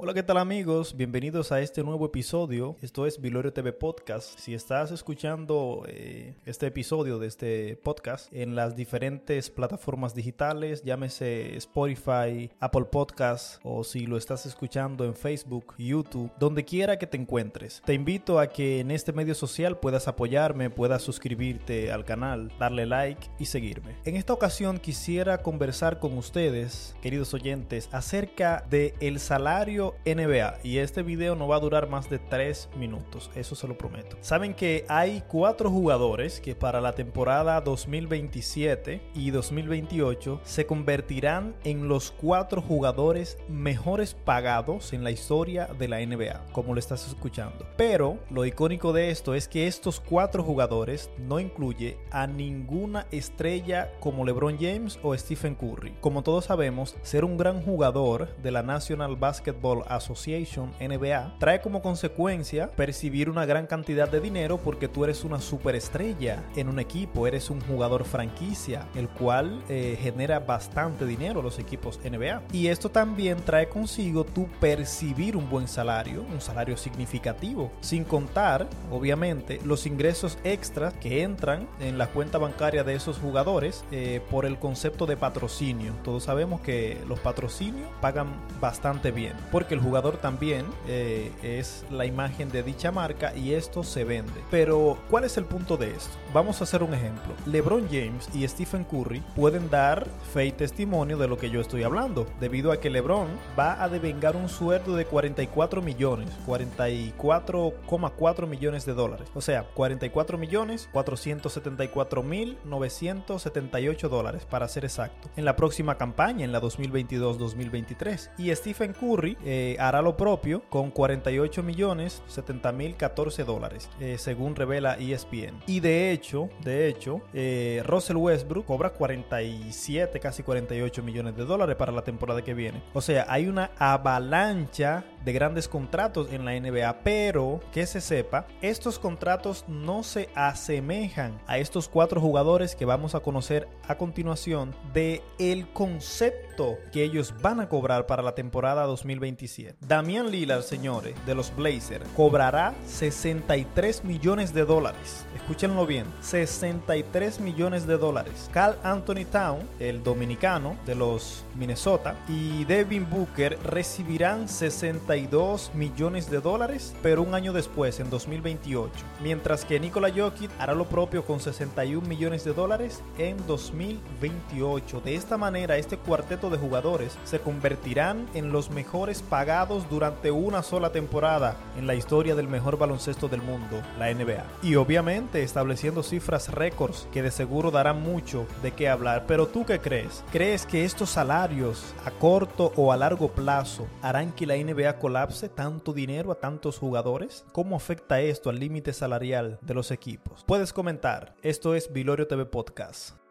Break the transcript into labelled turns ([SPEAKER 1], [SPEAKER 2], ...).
[SPEAKER 1] Hola, ¿qué tal amigos? Bienvenidos a este nuevo episodio. Esto es Vilorio TV Podcast. Si estás escuchando eh, este episodio de este podcast en las diferentes plataformas digitales, llámese Spotify, Apple Podcast o si lo estás escuchando en Facebook, YouTube, donde quiera que te encuentres, te invito a que en este medio social puedas apoyarme, puedas suscribirte al canal, darle like y seguirme. En esta ocasión quisiera conversar con ustedes, queridos oyentes, acerca de el salario NBA y este video no va a durar más de 3 minutos, eso se lo prometo. Saben que hay cuatro jugadores que para la temporada 2027 y 2028 se convertirán en los cuatro jugadores mejores pagados en la historia de la NBA, como lo estás escuchando. Pero lo icónico de esto es que estos cuatro jugadores no incluye a ninguna estrella como LeBron James o Stephen Curry. Como todos sabemos, ser un gran jugador de la National Basketball Association NBA trae como consecuencia percibir una gran cantidad de dinero porque tú eres una superestrella en un equipo, eres un jugador franquicia, el cual eh, genera bastante dinero los equipos NBA. Y esto también trae consigo tu percibir un buen salario, un salario significativo, sin contar, obviamente, los ingresos extras que entran en la cuenta bancaria de esos jugadores eh, por el concepto de patrocinio. Todos sabemos que los patrocinios pagan bastante bien. Porque que el jugador también eh, es la imagen de dicha marca y esto se vende. Pero, ¿cuál es el punto de esto? Vamos a hacer un ejemplo. LeBron James y Stephen Curry pueden dar fe y testimonio de lo que yo estoy hablando, debido a que LeBron va a devengar un sueldo de 44 millones, 44,4 millones de dólares. O sea, 44 millones 474 mil 978 dólares para ser exacto. En la próxima campaña, en la 2022-2023. Y Stephen Curry eh, eh, hará lo propio con 48 millones 70 mil 14 dólares, eh, según revela ESPN. Y de hecho, de hecho, eh, Russell Westbrook cobra 47, casi 48 millones de dólares para la temporada que viene. O sea, hay una avalancha de grandes contratos en la NBA, pero que se sepa, estos contratos no se asemejan a estos cuatro jugadores que vamos a conocer a continuación de el concepto que ellos van a cobrar para la temporada 2025 Damian Lillard, señores, de los Blazers, cobrará 63 millones de dólares. Escúchenlo bien, 63 millones de dólares. Carl Anthony Town, el dominicano de los Minnesota, y Devin Booker recibirán 62 millones de dólares, pero un año después, en 2028. Mientras que Nikola Jokic hará lo propio con 61 millones de dólares en 2028. De esta manera, este cuarteto de jugadores se convertirán en los mejores pagados durante una sola temporada en la historia del mejor baloncesto del mundo, la NBA. Y obviamente estableciendo cifras récords que de seguro darán mucho de qué hablar. Pero tú qué crees? ¿Crees que estos salarios a corto o a largo plazo harán que la NBA colapse tanto dinero a tantos jugadores? ¿Cómo afecta esto al límite salarial de los equipos? Puedes comentar. Esto es Vilorio TV Podcast.